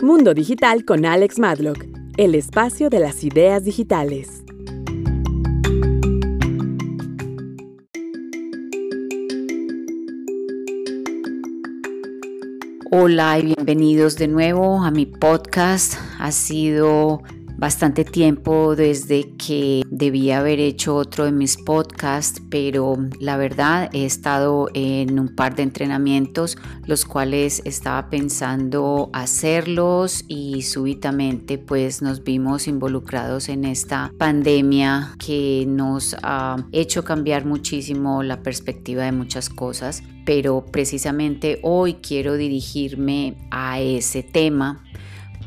Mundo Digital con Alex Madlock, el espacio de las ideas digitales. Hola y bienvenidos de nuevo a mi podcast. Ha sido bastante tiempo desde que debía haber hecho otro de mis podcasts, pero la verdad he estado en un par de entrenamientos, los cuales estaba pensando hacerlos y súbitamente pues nos vimos involucrados en esta pandemia que nos ha hecho cambiar muchísimo la perspectiva de muchas cosas, pero precisamente hoy quiero dirigirme a ese tema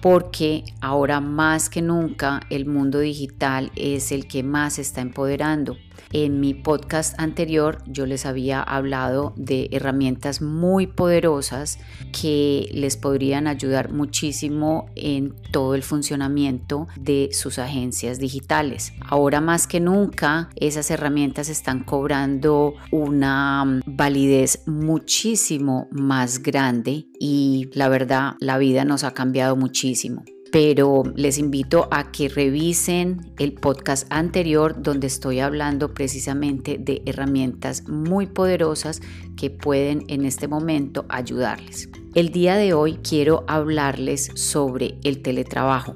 porque ahora más que nunca el mundo digital es el que más está empoderando. En mi podcast anterior yo les había hablado de herramientas muy poderosas que les podrían ayudar muchísimo en todo el funcionamiento de sus agencias digitales. Ahora más que nunca esas herramientas están cobrando una validez muchísimo más grande y la verdad la vida nos ha cambiado muchísimo pero les invito a que revisen el podcast anterior donde estoy hablando precisamente de herramientas muy poderosas que pueden en este momento ayudarles. El día de hoy quiero hablarles sobre el teletrabajo.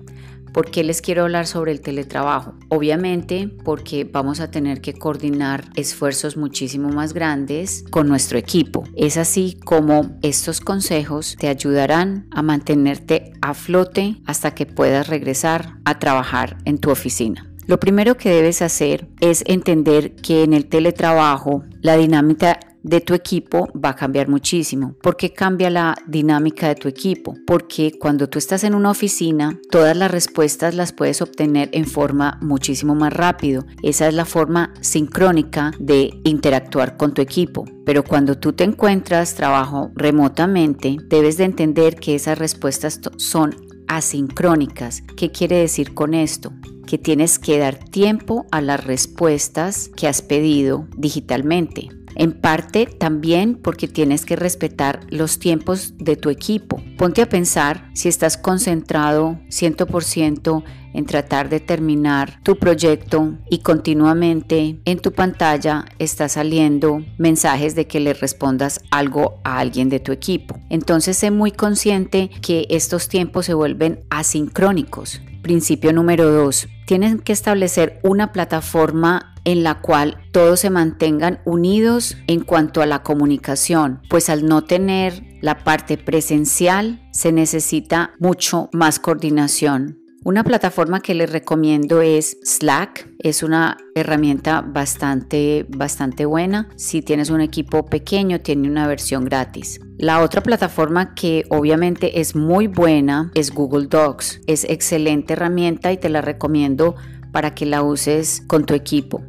¿Por qué les quiero hablar sobre el teletrabajo? Obviamente porque vamos a tener que coordinar esfuerzos muchísimo más grandes con nuestro equipo. Es así como estos consejos te ayudarán a mantenerte a flote hasta que puedas regresar a trabajar en tu oficina. Lo primero que debes hacer es entender que en el teletrabajo la dinámica de tu equipo va a cambiar muchísimo. ¿Por qué cambia la dinámica de tu equipo? Porque cuando tú estás en una oficina, todas las respuestas las puedes obtener en forma muchísimo más rápido. Esa es la forma sincrónica de interactuar con tu equipo. Pero cuando tú te encuentras trabajo remotamente, debes de entender que esas respuestas son asincrónicas. ¿Qué quiere decir con esto? Que tienes que dar tiempo a las respuestas que has pedido digitalmente. En parte también porque tienes que respetar los tiempos de tu equipo. Ponte a pensar si estás concentrado 100% en tratar de terminar tu proyecto y continuamente en tu pantalla está saliendo mensajes de que le respondas algo a alguien de tu equipo. Entonces sé muy consciente que estos tiempos se vuelven asincrónicos. Principio número dos, tienen que establecer una plataforma en la cual todos se mantengan unidos en cuanto a la comunicación, pues al no tener la parte presencial se necesita mucho más coordinación. Una plataforma que les recomiendo es Slack. Es una herramienta bastante, bastante buena. Si tienes un equipo pequeño, tiene una versión gratis. La otra plataforma que obviamente es muy buena es Google Docs. Es excelente herramienta y te la recomiendo para que la uses con tu equipo.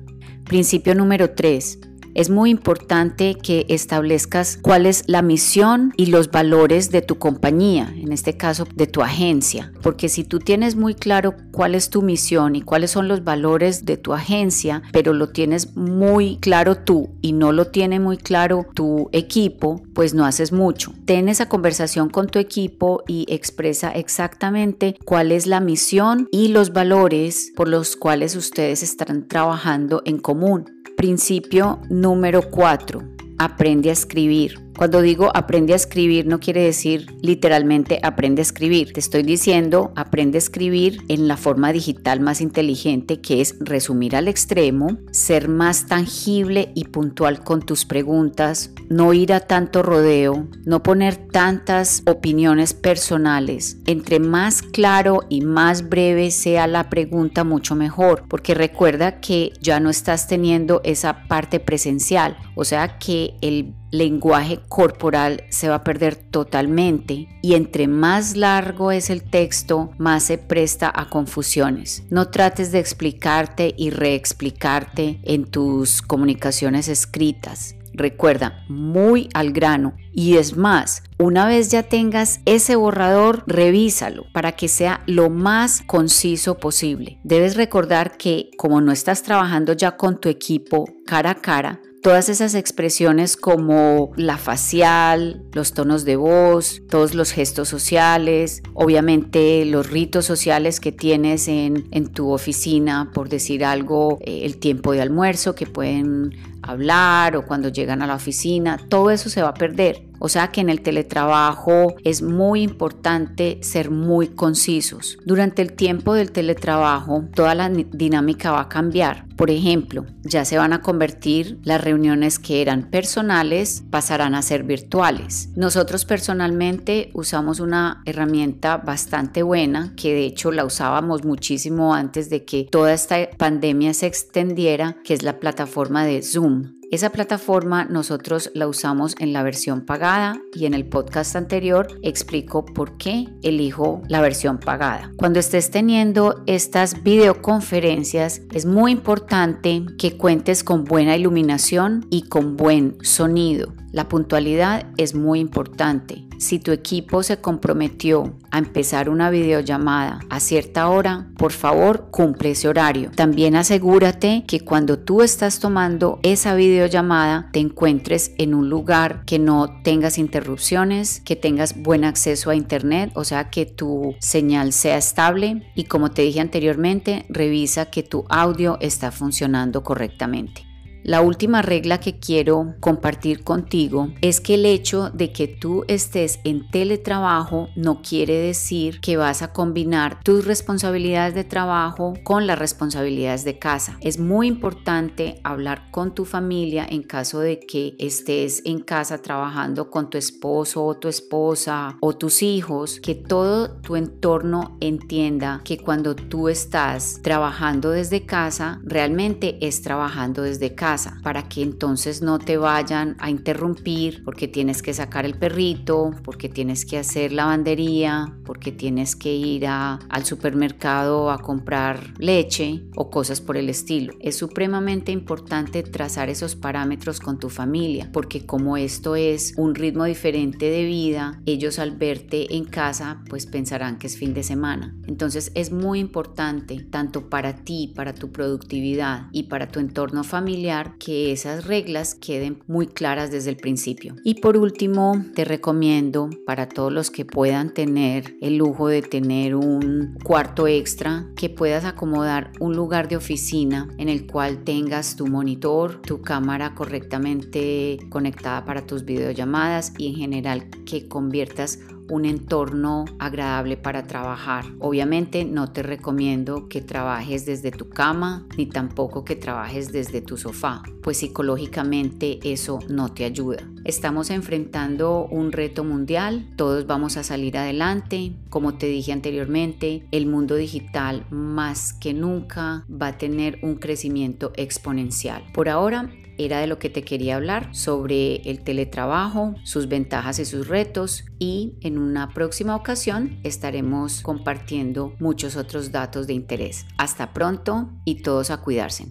Principio número 3. Es muy importante que establezcas cuál es la misión y los valores de tu compañía, en este caso de tu agencia, porque si tú tienes muy claro cuál es tu misión y cuáles son los valores de tu agencia, pero lo tienes muy claro tú y no lo tiene muy claro tu equipo, pues no haces mucho. Ten esa conversación con tu equipo y expresa exactamente cuál es la misión y los valores por los cuales ustedes están trabajando en común. Principio número 4. Aprende a escribir. Cuando digo aprende a escribir no quiere decir literalmente aprende a escribir. Te estoy diciendo aprende a escribir en la forma digital más inteligente que es resumir al extremo, ser más tangible y puntual con tus preguntas, no ir a tanto rodeo, no poner tantas opiniones personales. Entre más claro y más breve sea la pregunta, mucho mejor, porque recuerda que ya no estás teniendo esa parte presencial, o sea que el lenguaje corporal se va a perder totalmente y entre más largo es el texto, más se presta a confusiones. No trates de explicarte y reexplicarte en tus comunicaciones escritas. Recuerda, muy al grano. Y es más, una vez ya tengas ese borrador, revísalo para que sea lo más conciso posible. Debes recordar que como no estás trabajando ya con tu equipo cara a cara, Todas esas expresiones como la facial, los tonos de voz, todos los gestos sociales, obviamente los ritos sociales que tienes en, en tu oficina, por decir algo, eh, el tiempo de almuerzo que pueden hablar o cuando llegan a la oficina, todo eso se va a perder. O sea que en el teletrabajo es muy importante ser muy concisos. Durante el tiempo del teletrabajo, toda la dinámica va a cambiar. Por ejemplo, ya se van a convertir las reuniones que eran personales, pasarán a ser virtuales. Nosotros personalmente usamos una herramienta bastante buena, que de hecho la usábamos muchísimo antes de que toda esta pandemia se extendiera, que es la plataforma de Zoom. Esa plataforma nosotros la usamos en la versión pagada y en el podcast anterior explico por qué elijo la versión pagada. Cuando estés teniendo estas videoconferencias es muy importante que cuentes con buena iluminación y con buen sonido. La puntualidad es muy importante. Si tu equipo se comprometió a empezar una videollamada a cierta hora, por favor cumple ese horario. También asegúrate que cuando tú estás tomando esa videollamada te encuentres en un lugar que no tengas interrupciones, que tengas buen acceso a internet, o sea que tu señal sea estable y como te dije anteriormente, revisa que tu audio está funcionando correctamente. La última regla que quiero compartir contigo es que el hecho de que tú estés en teletrabajo no quiere decir que vas a combinar tus responsabilidades de trabajo con las responsabilidades de casa. Es muy importante hablar con tu familia en caso de que estés en casa trabajando con tu esposo o tu esposa o tus hijos, que todo tu entorno entienda que cuando tú estás trabajando desde casa, realmente es trabajando desde casa para que entonces no te vayan a interrumpir porque tienes que sacar el perrito, porque tienes que hacer lavandería, porque tienes que ir al supermercado a comprar leche o cosas por el estilo. Es supremamente importante trazar esos parámetros con tu familia porque como esto es un ritmo diferente de vida, ellos al verte en casa pues pensarán que es fin de semana. Entonces es muy importante tanto para ti, para tu productividad y para tu entorno familiar que esas reglas queden muy claras desde el principio. Y por último, te recomiendo para todos los que puedan tener el lujo de tener un cuarto extra, que puedas acomodar un lugar de oficina en el cual tengas tu monitor, tu cámara correctamente conectada para tus videollamadas y en general que conviertas un entorno agradable para trabajar. Obviamente no te recomiendo que trabajes desde tu cama ni tampoco que trabajes desde tu sofá, pues psicológicamente eso no te ayuda. Estamos enfrentando un reto mundial, todos vamos a salir adelante. Como te dije anteriormente, el mundo digital más que nunca va a tener un crecimiento exponencial. Por ahora era de lo que te quería hablar sobre el teletrabajo, sus ventajas y sus retos y en una próxima ocasión estaremos compartiendo muchos otros datos de interés. Hasta pronto y todos a cuidarse.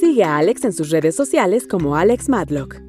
Sigue a Alex en sus redes sociales como Alex Madlock.